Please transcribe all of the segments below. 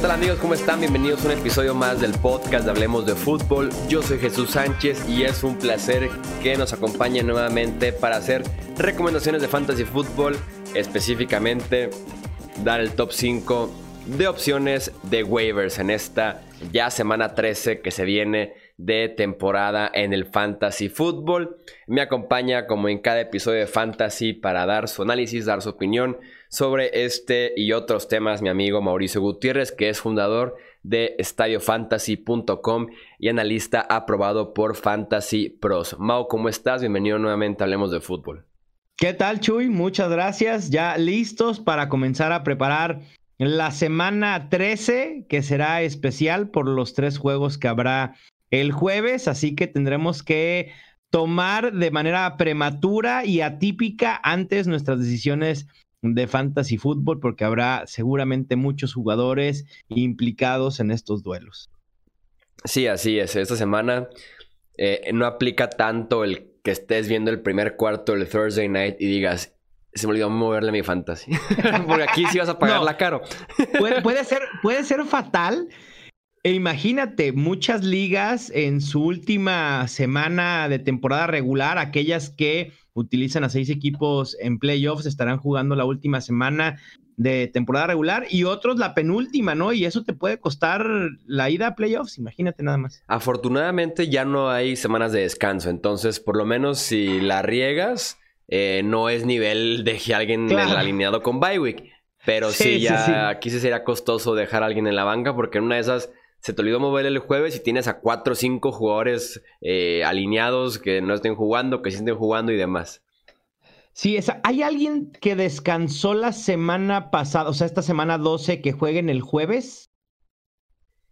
tal amigos? ¿Cómo están? Bienvenidos a un episodio más del podcast de Hablemos de Fútbol. Yo soy Jesús Sánchez y es un placer que nos acompañe nuevamente para hacer recomendaciones de fantasy fútbol, específicamente dar el top 5 de opciones de waivers en esta ya semana 13 que se viene de temporada en el fantasy fútbol. Me acompaña como en cada episodio de fantasy para dar su análisis, dar su opinión sobre este y otros temas mi amigo Mauricio Gutiérrez, que es fundador de estadiofantasy.com y analista aprobado por Fantasy Pros. Mau, ¿cómo estás? Bienvenido nuevamente Hablemos de Fútbol. ¿Qué tal, Chuy? Muchas gracias. Ya listos para comenzar a preparar la semana 13, que será especial por los tres juegos que habrá el jueves, así que tendremos que tomar de manera prematura y atípica antes nuestras decisiones de fantasy fútbol porque habrá seguramente muchos jugadores implicados en estos duelos. Sí, así es. Esta semana eh, no aplica tanto el que estés viendo el primer cuarto del Thursday night y digas, se me olvidó moverle mi fantasy. porque aquí sí vas a pagarla caro. puede, ser, puede ser fatal. E imagínate, muchas ligas en su última semana de temporada regular, aquellas que utilizan a seis equipos en playoffs, estarán jugando la última semana de temporada regular y otros la penúltima, ¿no? Y eso te puede costar la ida a playoffs, imagínate nada más. Afortunadamente ya no hay semanas de descanso, entonces por lo menos si la riegas, eh, no es nivel de que alguien alineado con Bywick. Pero sí, ya aquí sí sería costoso dejar a alguien en la banca porque en una de esas se te olvidó mover el jueves y tienes a cuatro o cinco jugadores eh, alineados que no estén jugando, que sí estén jugando y demás. Sí, ¿hay alguien que descansó la semana pasada, o sea, esta semana 12 que jueguen el jueves?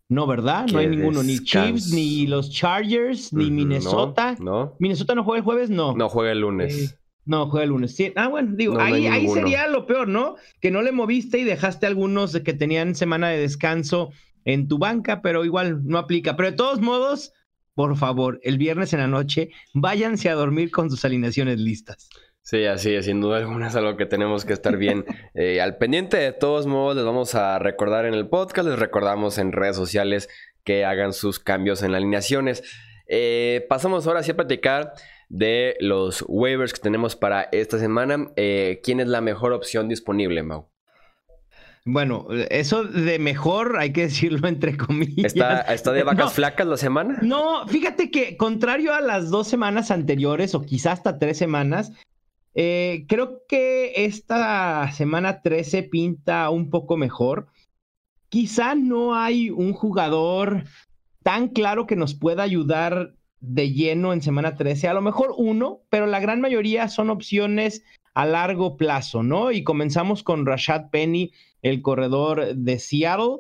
No, ¿verdad? No hay ninguno, ni Chiefs, ni los Chargers, ni Minnesota. No, ¿Minnesota no juega el jueves? No. No, juega el lunes. Eh, no, juega el lunes. Sí. Ah, bueno, digo, ahí, ahí sería lo peor, ¿no? Que no le moviste y dejaste algunos que tenían semana de descanso en tu banca, pero igual no aplica. Pero de todos modos, por favor, el viernes en la noche, váyanse a dormir con sus alineaciones listas. Sí, así es, sin duda alguna es algo que tenemos que estar bien eh, al pendiente. De todos modos, les vamos a recordar en el podcast, les recordamos en redes sociales que hagan sus cambios en alineaciones. Eh, pasamos ahora sí a platicar de los waivers que tenemos para esta semana. Eh, ¿Quién es la mejor opción disponible, Mau? Bueno, eso de mejor hay que decirlo entre comillas. ¿Está, de vacas flacas la semana? No, fíjate que contrario a las dos semanas anteriores o quizás hasta tres semanas, eh, creo que esta semana 13 pinta un poco mejor. Quizá no hay un jugador tan claro que nos pueda ayudar de lleno en semana 13. A lo mejor uno, pero la gran mayoría son opciones a largo plazo, ¿no? Y comenzamos con Rashad Penny el corredor de Seattle,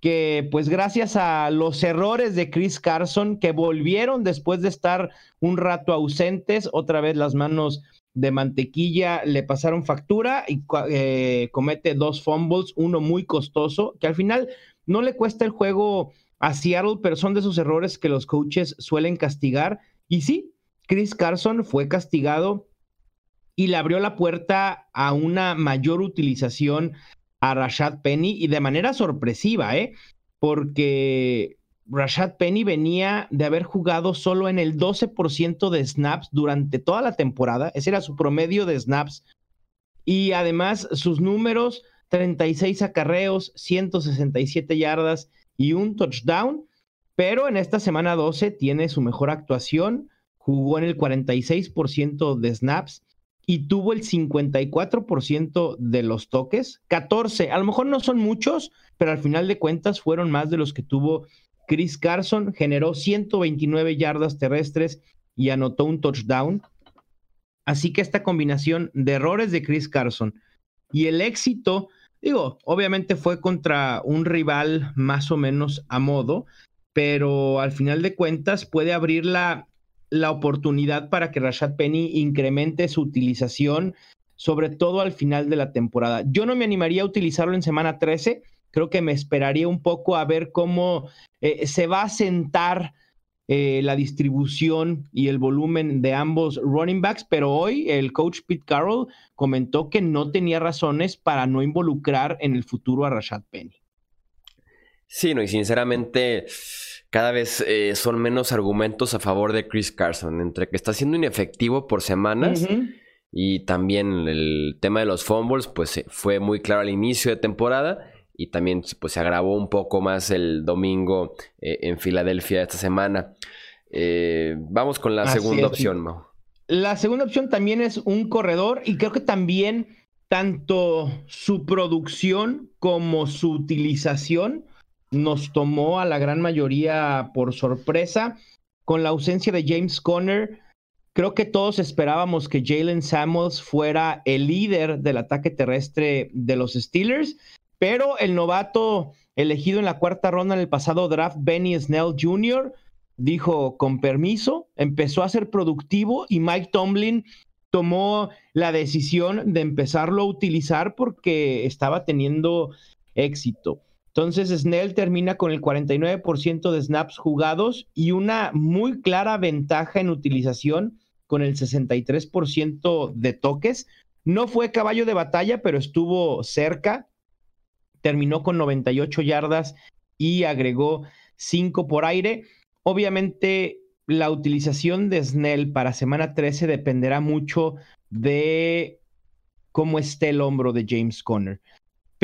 que pues gracias a los errores de Chris Carson, que volvieron después de estar un rato ausentes, otra vez las manos de mantequilla le pasaron factura y eh, comete dos fumbles, uno muy costoso, que al final no le cuesta el juego a Seattle, pero son de esos errores que los coaches suelen castigar. Y sí, Chris Carson fue castigado y le abrió la puerta a una mayor utilización a Rashad Penny y de manera sorpresiva, ¿eh? Porque Rashad Penny venía de haber jugado solo en el 12% de snaps durante toda la temporada. Ese era su promedio de snaps. Y además sus números, 36 acarreos, 167 yardas y un touchdown. Pero en esta semana 12 tiene su mejor actuación. Jugó en el 46% de snaps y tuvo el 54% de los toques, 14, a lo mejor no son muchos, pero al final de cuentas fueron más de los que tuvo Chris Carson, generó 129 yardas terrestres y anotó un touchdown. Así que esta combinación de errores de Chris Carson y el éxito, digo, obviamente fue contra un rival más o menos a modo, pero al final de cuentas puede abrir la la oportunidad para que Rashad Penny incremente su utilización, sobre todo al final de la temporada. Yo no me animaría a utilizarlo en semana 13, creo que me esperaría un poco a ver cómo eh, se va a sentar eh, la distribución y el volumen de ambos running backs, pero hoy el coach Pete Carroll comentó que no tenía razones para no involucrar en el futuro a Rashad Penny. Sí, no, y sinceramente cada vez eh, son menos argumentos a favor de Chris Carson, entre que está siendo inefectivo por semanas y también el tema de los fumbles, pues eh, fue muy claro al inicio de temporada y también pues, se agravó un poco más el domingo eh, en Filadelfia esta semana. vamos con la segunda opción, Mau. La segunda opción también es un corredor y creo que también tanto su producción como su utilización nos tomó a la gran mayoría por sorpresa. Con la ausencia de James Conner, creo que todos esperábamos que Jalen Samuels fuera el líder del ataque terrestre de los Steelers, pero el novato elegido en la cuarta ronda en el pasado draft, Benny Snell Jr., dijo con permiso, empezó a ser productivo y Mike Tomlin tomó la decisión de empezarlo a utilizar porque estaba teniendo éxito. Entonces Snell termina con el 49% de snaps jugados y una muy clara ventaja en utilización con el 63% de toques. No fue caballo de batalla, pero estuvo cerca. Terminó con 98 yardas y agregó 5 por aire. Obviamente la utilización de Snell para semana 13 dependerá mucho de cómo esté el hombro de James Conner.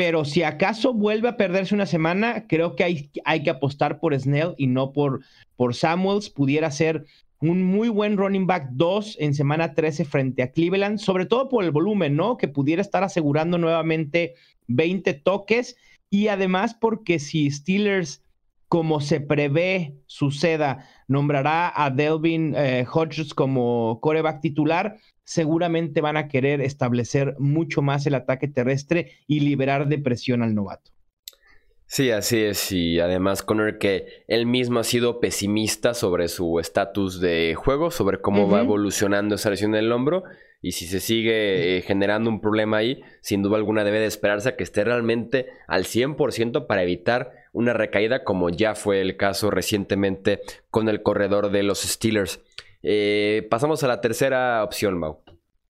Pero si acaso vuelve a perderse una semana, creo que hay, hay que apostar por Snell y no por, por Samuels. Pudiera ser un muy buen running back 2 en semana 13 frente a Cleveland, sobre todo por el volumen, ¿no? Que pudiera estar asegurando nuevamente 20 toques y además porque si Steelers, como se prevé suceda, nombrará a Delvin eh, Hodges como coreback titular, seguramente van a querer establecer mucho más el ataque terrestre y liberar de presión al novato. Sí, así es. Y además Connor que él mismo ha sido pesimista sobre su estatus de juego, sobre cómo va evolucionando esa lesión del hombro. Y si se sigue eh, generando un problema ahí, sin duda alguna debe de esperarse a que esté realmente al 100% para evitar una recaída como ya fue el caso recientemente con el corredor de los Steelers. Eh, pasamos a la tercera opción, Mau.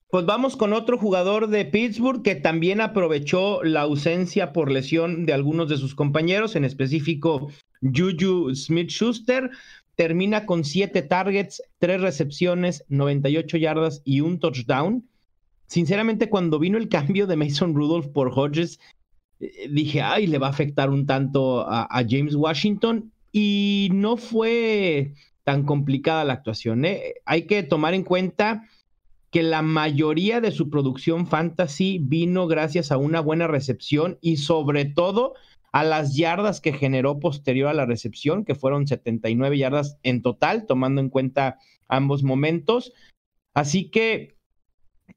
Pues vamos con otro jugador de Pittsburgh que también aprovechó la ausencia por lesión de algunos de sus compañeros, en específico Juju Smith Schuster. Termina con siete targets, tres recepciones, 98 yardas y un touchdown. Sinceramente, cuando vino el cambio de Mason Rudolph por Hodges, eh, dije, ay, le va a afectar un tanto a, a James Washington. Y no fue tan complicada la actuación. ¿eh? Hay que tomar en cuenta que la mayoría de su producción fantasy vino gracias a una buena recepción y sobre todo a las yardas que generó posterior a la recepción, que fueron 79 yardas en total, tomando en cuenta ambos momentos. Así que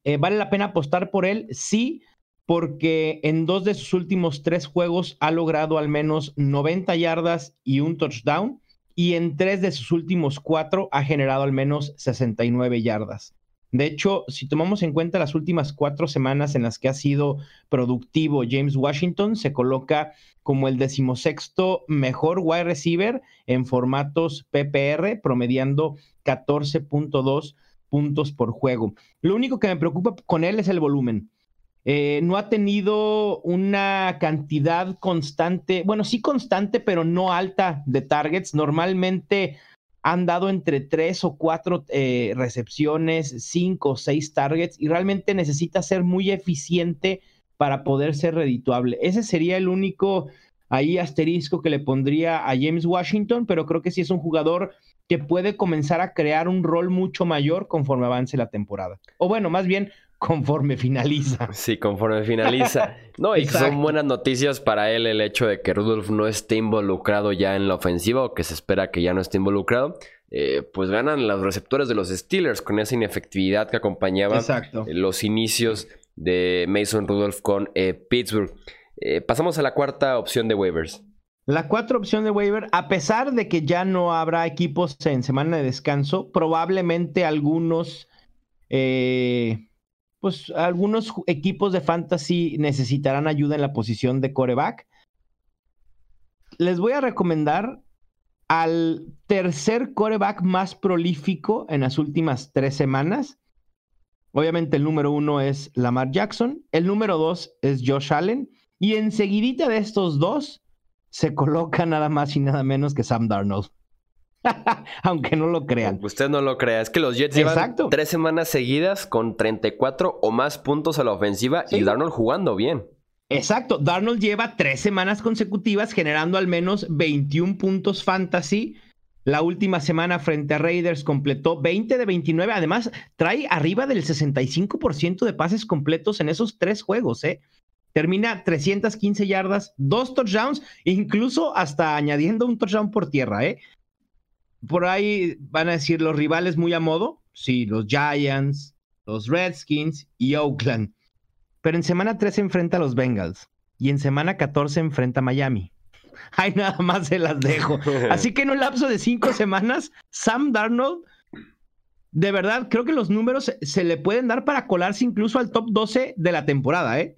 eh, vale la pena apostar por él, sí, porque en dos de sus últimos tres juegos ha logrado al menos 90 yardas y un touchdown y en tres de sus últimos cuatro ha generado al menos 69 yardas. De hecho, si tomamos en cuenta las últimas cuatro semanas en las que ha sido productivo James Washington, se coloca como el decimosexto mejor wide receiver en formatos PPR, promediando 14.2 puntos por juego. Lo único que me preocupa con él es el volumen. Eh, no ha tenido una cantidad constante, bueno, sí constante, pero no alta de targets. Normalmente han dado entre tres o cuatro eh, recepciones, cinco o seis targets, y realmente necesita ser muy eficiente para poder ser redituable. Ese sería el único ahí asterisco que le pondría a James Washington, pero creo que sí es un jugador que puede comenzar a crear un rol mucho mayor conforme avance la temporada. O bueno, más bien conforme finaliza. Sí, conforme finaliza. No, y son buenas noticias para él el hecho de que Rudolph no esté involucrado ya en la ofensiva o que se espera que ya no esté involucrado. Eh, pues ganan los receptores de los Steelers con esa inefectividad que acompañaba los inicios de Mason Rudolph con eh, Pittsburgh. Eh, pasamos a la cuarta opción de waivers. La cuarta opción de waiver, a pesar de que ya no habrá equipos en semana de descanso, probablemente algunos pues algunos equipos de fantasy necesitarán ayuda en la posición de coreback. Les voy a recomendar al tercer coreback más prolífico en las últimas tres semanas. Obviamente el número uno es Lamar Jackson, el número dos es Josh Allen y enseguidita de estos dos se coloca nada más y nada menos que Sam Darnold. Aunque no lo crean. Usted no lo crea. Es que los Jets llevan tres semanas seguidas con 34 o más puntos a la ofensiva y Darnold jugando bien. Exacto. Darnold lleva tres semanas consecutivas generando al menos 21 puntos fantasy. La última semana frente a Raiders completó 20 de 29. Además, trae arriba del 65% de pases completos en esos tres juegos. ¿eh? Termina 315 yardas, dos touchdowns, incluso hasta añadiendo un touchdown por tierra. ¿eh? Por ahí van a decir los rivales muy a modo. Sí, los Giants, los Redskins y Oakland. Pero en semana 3 se enfrenta a los Bengals y en semana 14 enfrenta a Miami. Ay, nada más se las dejo. Así que en un lapso de cinco semanas, Sam Darnold, de verdad, creo que los números se le pueden dar para colarse incluso al top 12 de la temporada, ¿eh?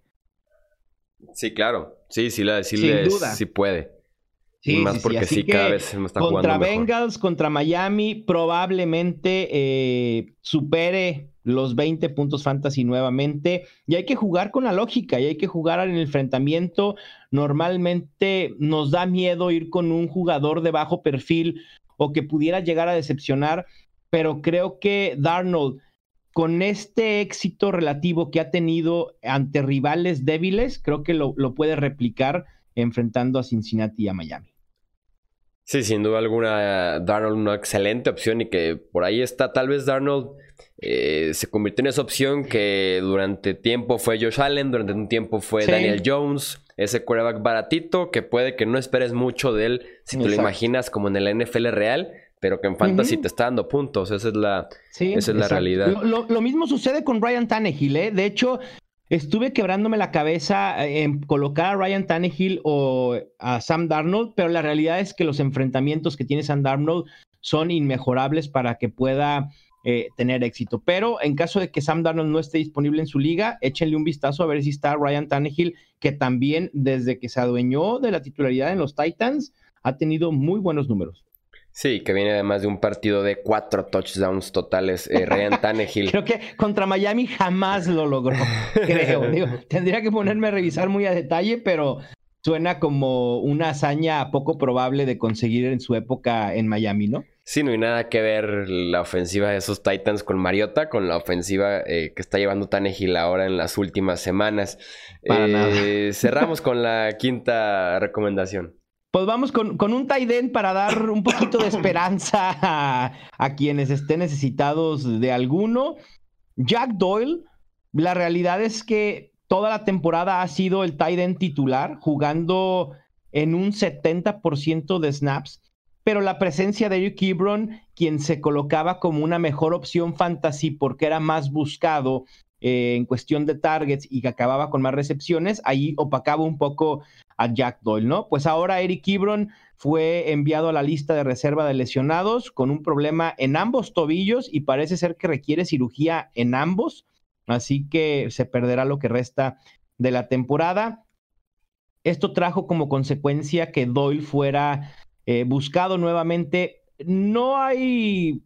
Sí, claro. Sí, sí, la, sí, Sin duda. sí puede. Sí, más porque sí, cada vez está contra Bengals, contra Miami, probablemente eh, supere los 20 puntos fantasy nuevamente. Y hay que jugar con la lógica y hay que jugar en el enfrentamiento. Normalmente nos da miedo ir con un jugador de bajo perfil o que pudiera llegar a decepcionar, pero creo que Darnold, con este éxito relativo que ha tenido ante rivales débiles, creo que lo, lo puede replicar enfrentando a Cincinnati y a Miami. Sí, sin duda alguna, Darnold una excelente opción y que por ahí está. Tal vez Darnold eh, se convirtió en esa opción que durante tiempo fue Josh Allen, durante un tiempo fue Daniel Jones, ese quarterback baratito que puede que no esperes mucho de él si te lo imaginas como en el NFL real, pero que en fantasy te está dando puntos. Esa es la, esa es la realidad. Lo, lo, mismo sucede con Ryan Tannehill. ¿eh? De hecho, Estuve quebrándome la cabeza eh, en colocar a Ryan Tannehill o a Sam Darnold, pero la realidad es que los enfrentamientos que tiene Sam Darnold son inmejorables para que pueda eh, tener éxito. Pero en caso de que Sam Darnold no esté disponible en su liga, échenle un vistazo a ver si está Ryan Tannehill, que también desde que se adueñó de la titularidad en los Titans ha tenido muy buenos números. Sí, que viene además de un partido de cuatro touchdowns totales. Eh, Ryan Tannehill. creo que contra Miami jamás lo logró, creo. tendría que ponerme a revisar muy a detalle, pero suena como una hazaña poco probable de conseguir en su época en Miami, ¿no? Sí, no hay nada que ver la ofensiva de esos Titans con Mariota, con la ofensiva eh, que está llevando Tannehill ahora en las últimas semanas. Eh, cerramos con la quinta recomendación. Pues vamos con, un tight end para dar un poquito de esperanza a, quienes estén necesitados de alguno. Jack Doyle, la realidad es que toda la temporada ha sido el end titular, jugando en un 70% de snaps, pero la presencia de Eric Ebron, quien se colocaba como una mejor opción fantasy porque era más buscado eh, en cuestión de targets y que acababa con más recepciones, ahí opacaba un poco a Jack Doyle, ¿no? Pues ahora Eric Ebron fue enviado a la lista de reserva de lesionados con un problema en ambos tobillos y parece ser que requiere cirugía en ambos, así que se perderá lo que resta de la temporada. Esto trajo como consecuencia que Doyle fuera eh, buscado nuevamente. No hay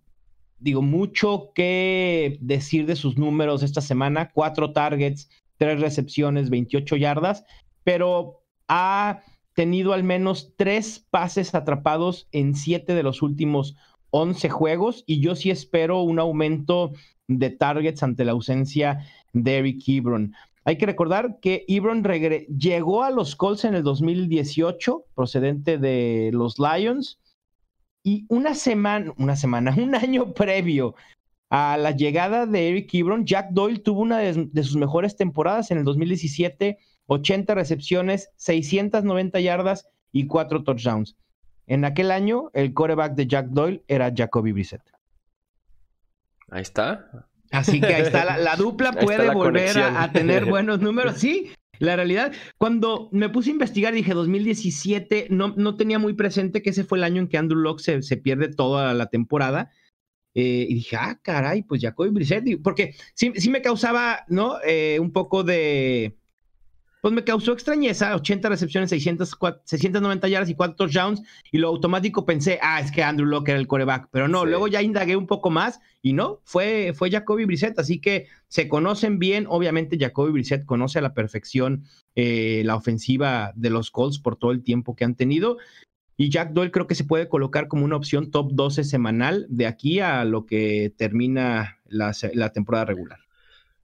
digo, mucho que decir de sus números esta semana. Cuatro targets, tres recepciones, 28 yardas, pero ha tenido al menos tres pases atrapados en siete de los últimos 11 juegos y yo sí espero un aumento de targets ante la ausencia de Eric Ebron. Hay que recordar que Ebron llegó a los Colts en el 2018, procedente de los Lions, y una semana, una semana, un año previo a la llegada de Eric Ebron, Jack Doyle tuvo una de, sus mejores temporadas en el 2017, 80 recepciones, 690 yardas y 4 touchdowns. En aquel año, el coreback de Jack Doyle era Jacoby Brissett. Ahí está. Así que ahí está, la, dupla puede volver a, a, tener buenos números. Sí, la realidad, cuando me puse a investigar, dije 2017, no, no tenía muy presente que ese fue el año en que Andrew Locke se, pierde toda la temporada. Eh, y dije, ah, caray, pues Jacoby Brissett, porque sí, sí me causaba, ¿no? Eh, un poco de, pues me causó extrañeza, 80 recepciones, 600, 690 yardas y 4 touchdowns, y lo automático pensé, ah, es que Andrew Locke era el coreback, pero no, luego ya indagué un poco más y no, fue, fue Jacoby Brissett, así que se conocen bien, obviamente Jacoby Brissett conoce a la perfección eh, la ofensiva de los Colts por todo el tiempo que han tenido, y Jack Doyle creo que se puede colocar como una opción top 12 semanal de aquí a lo que termina la, temporada regular.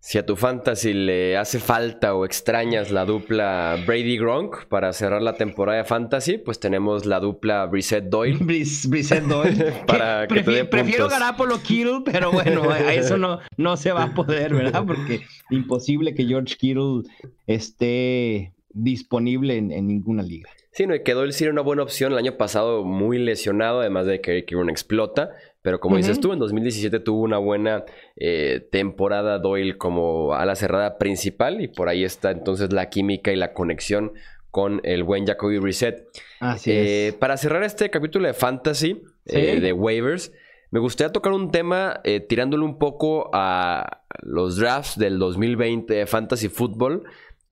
Si a tu fantasy le hace falta o extrañas la dupla Brady Gronk para cerrar la temporada de fantasy, pues tenemos la dupla Brissett Doyle. Brissett Doyle. para que, te Prefiero Garapolo Kittle, pero bueno, a eso no, no se va a poder, ¿verdad? Porque imposible que George Kittle esté disponible en ninguna liga. Sí, no, y quedó el Doyle una buena opción el año pasado, muy lesionado, además de que Eric explota. Pero como dices tú, en 2017 tuvo una buena eh, temporada Doyle como ala cerrada principal y por ahí está entonces la química y la conexión con el buen Jacoby Reset. Así eh, es. Para cerrar este capítulo de Fantasy, eh, de waivers, me gustaría tocar un tema tirándole un poco a los drafts del 2020 de Fantasy Football.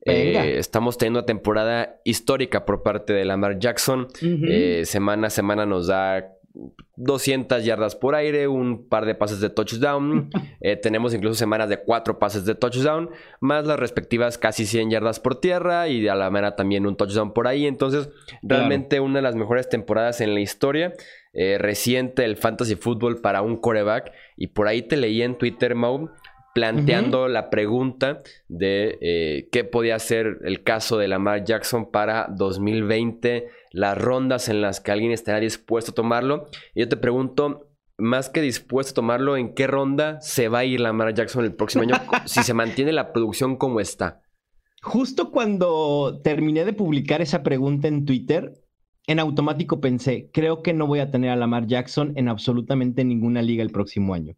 Eh, estamos teniendo una temporada histórica por parte de Lamar Jackson. Eh, semana a semana nos da 200 yardas por aire, un par de pases de touchdown. Eh, tenemos incluso semanas de cuatro pases de touchdown, más las respectivas casi 100 yardas por tierra y a la manera también un touchdown por ahí. Entonces, realmente una de las mejores temporadas en la historia reciente del fantasy fútbol para un coreback. Y por ahí te leí en Twitter, Mau, planteando la pregunta de eh, qué podía ser el caso de Lamar Jackson para 2020, las rondas en las que alguien estará dispuesto a tomarlo. Y yo te pregunto, más que dispuesto a tomarlo, ¿en qué ronda se va a ir Lamar Jackson el próximo año si se mantiene la producción como está? Justo cuando terminé de publicar esa pregunta en Twitter, en automático pensé, creo que no voy a tener a Lamar Jackson en absolutamente ninguna liga el próximo año.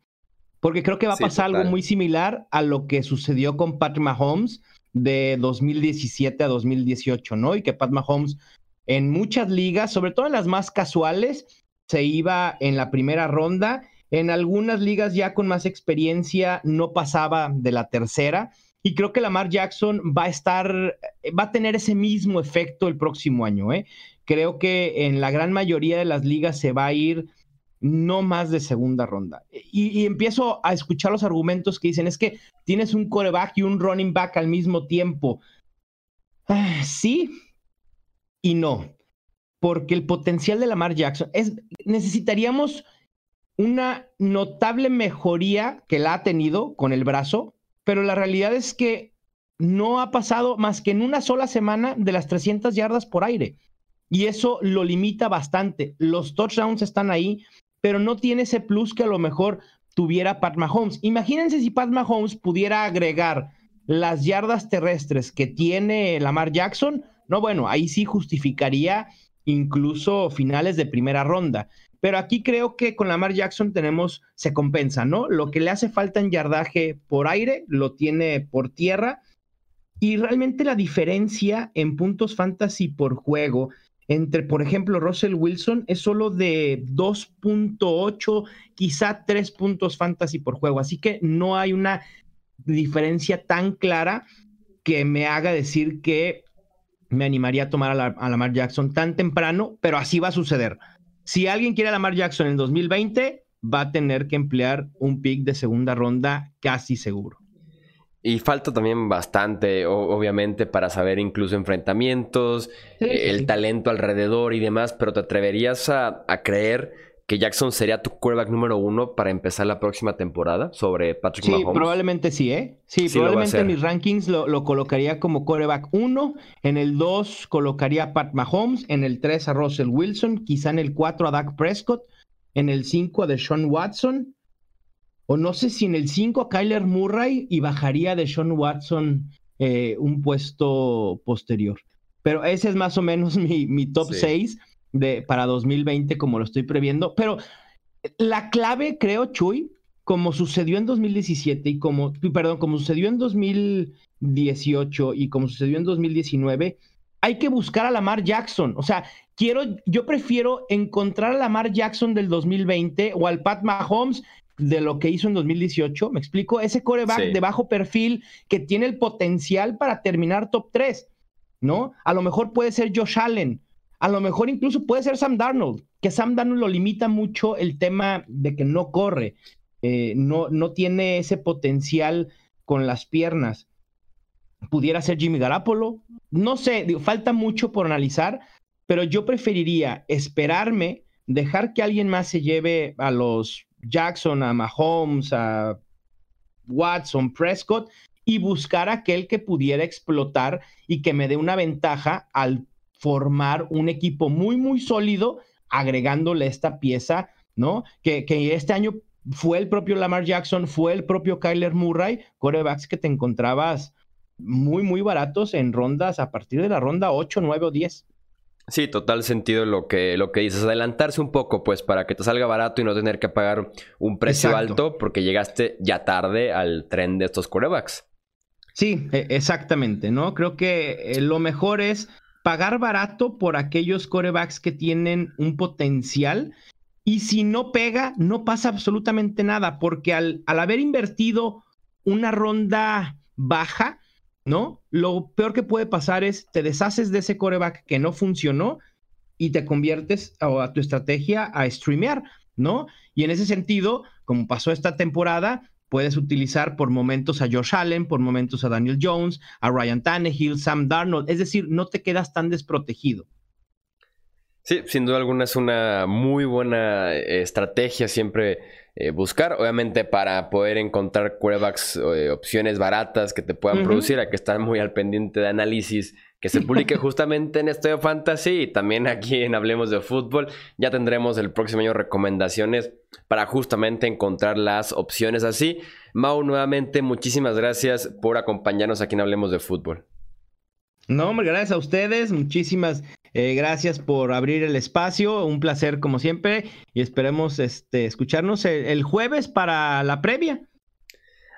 Porque creo que va a pasar algo muy similar a lo que sucedió con Pat Mahomes de 2017 a 2018, ¿no? Y que Pat Mahomes en muchas ligas, sobre todo en las más casuales, se iba en la primera ronda. En algunas ligas ya con más experiencia no pasaba de la tercera. Y creo que Lamar Jackson va a estar, va a tener ese mismo efecto el próximo año. ¿eh? Creo que en la gran mayoría de las ligas se va a ir no más de segunda ronda. Y, empiezo a escuchar los argumentos que dicen, es que tienes un coreback y un running back al mismo tiempo. Ah, sí y no, porque el potencial de Lamar Jackson es, necesitaríamos una notable mejoría que la ha tenido con el brazo, pero la realidad es que no ha pasado más que en una sola semana de las 300 yardas por aire. Y eso lo limita bastante. Los touchdowns están ahí, pero no tiene ese plus que a lo mejor tuviera Pat Mahomes. Imagínense si Pat Mahomes pudiera agregar las yardas terrestres que tiene Lamar Jackson, no, bueno, ahí sí justificaría incluso finales de primera ronda. Pero aquí creo que con Lamar Jackson tenemos, se compensa, ¿no? Lo que le hace falta en yardaje por aire, lo tiene por tierra. Y realmente la diferencia en puntos fantasy por juego entre, por ejemplo, Russell Wilson es solo de 2.8, quizá 3 puntos fantasy por juego. Así que no hay una diferencia tan clara que me haga decir que me animaría a tomar a, Lamar Jackson tan temprano, pero así va a suceder. Si alguien quiere a Lamar Jackson en 2020, va a tener que emplear un pick de segunda ronda casi seguro. Y falta también bastante, obviamente, para saber incluso enfrentamientos, el talento alrededor y demás, pero ¿te atreverías a, creer que Jackson sería tu quarterback número uno para empezar la próxima temporada sobre Patrick Mahomes? Sí, probablemente sí, ¿eh? Sí, probablemente en mis rankings lo, colocaría como quarterback uno, en el dos colocaría a Pat Mahomes, en el tres a Russell Wilson, quizá en el cuatro a Dak Prescott, en el cinco a Deshaun Watson, o no sé si en el 5 a Kyler Murray y bajaría de Sean Watson eh, un puesto posterior. Pero ese es más o menos mi, top 6 de, para 2020, como lo estoy previendo. Pero la clave, creo, Chuy, como sucedió en 2017 y como, perdón, como sucedió en 2018 y como sucedió en 2019, hay que buscar a Lamar Jackson. O sea, quiero, yo prefiero encontrar a Lamar Jackson del 2020 o al Pat Mahomes de lo que hizo en 2018. ¿Me explico? Ese coreback de bajo perfil que tiene el potencial para terminar top 3. ¿no? A lo mejor puede ser Josh Allen, a lo mejor incluso puede ser Sam Darnold, que Sam Darnold lo limita mucho el tema de que no corre, eh, no, no tiene ese potencial con las piernas. Pudiera ser Jimmy Garapolo, no sé, falta mucho por analizar, pero yo preferiría esperarme, dejar que alguien más se lleve a los Jackson, a Mahomes, a Watson, Prescott y buscar aquel que pudiera explotar y que me dé una ventaja al formar un equipo muy, muy sólido, agregándole esta pieza, ¿no? Que, que este año fue el propio Lamar Jackson, fue el propio Kyler Murray, corebacks que te encontrabas muy, muy baratos en rondas a partir de la ronda 8, 9 o 10. Sí, total sentido lo que, lo que dices. Adelantarse un poco, pues, para que te salga barato y no tener que pagar un precio alto porque llegaste ya tarde al tren de estos corebacks. Sí, e, exactamente, ¿no? Creo que eh, lo mejor es pagar barato por aquellos corebacks que tienen un potencial y si no pega, no pasa absolutamente nada, porque al, al haber invertido una ronda baja, ¿no? Lo peor que puede pasar es te deshaces de ese coreback que no funcionó y te conviertes a, tu estrategia a streamear, ¿no? Y en ese sentido, como pasó esta temporada, puedes utilizar por momentos a Josh Allen, por momentos a Daniel Jones, a Ryan Tannehill, Sam Darnold, es decir, no te quedas tan desprotegido. Sí, sin duda alguna es una muy buena eh, estrategia siempre eh, buscar, obviamente para poder encontrar quarterbacks, eh, opciones baratas que te puedan producir, hay que estar muy al pendiente de análisis que se publique justamente en Estudio Fantasy y también aquí en Hablemos de Fútbol. Ya tendremos el próximo año recomendaciones para justamente encontrar las opciones así. Mau, nuevamente, muchísimas gracias por acompañarnos aquí en Hablemos de Fútbol. No, hombre, gracias a ustedes. Muchísimas eh, gracias por abrir el espacio, un placer como siempre y esperemos este, escucharnos el, jueves para la previa.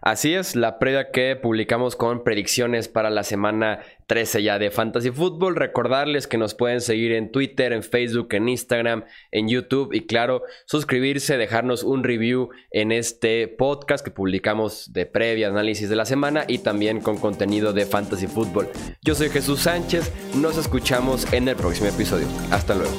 Así es, la previa que publicamos con predicciones para la semana 13 ya de Fantasy Football. Recordarles que nos pueden seguir en Twitter, en Facebook, en Instagram, en YouTube y claro, suscribirse, dejarnos un review en este podcast que publicamos de previa análisis de la semana y también con contenido de Fantasy Football. Yo soy Jesús Sánchez, nos escuchamos en el próximo episodio. Hasta luego.